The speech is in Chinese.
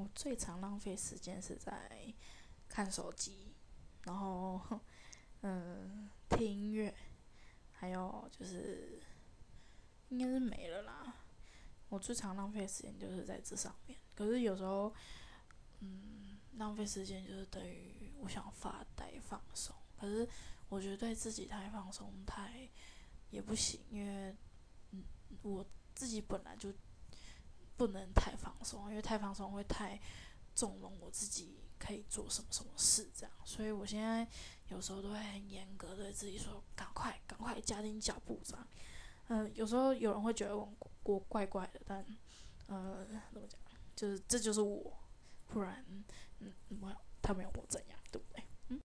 我最常浪费时间是在看手机，然后嗯听音乐，还有就是应该是没了啦。我最常浪费时间就是在这上面，可是有时候嗯浪费时间就是等于我想发呆放松，可是我觉得对自己太放松太也不行，因为嗯我自己本来就。不能太放松，因为太放松会太纵容我自己可以做什么什么事这样，所以我现在有时候都会很严格对自己说，赶快赶快加紧脚步这样。嗯，有时候有人会觉得我我怪怪的，但呃怎么讲，就是这就是我，不然嗯我他没有我怎样。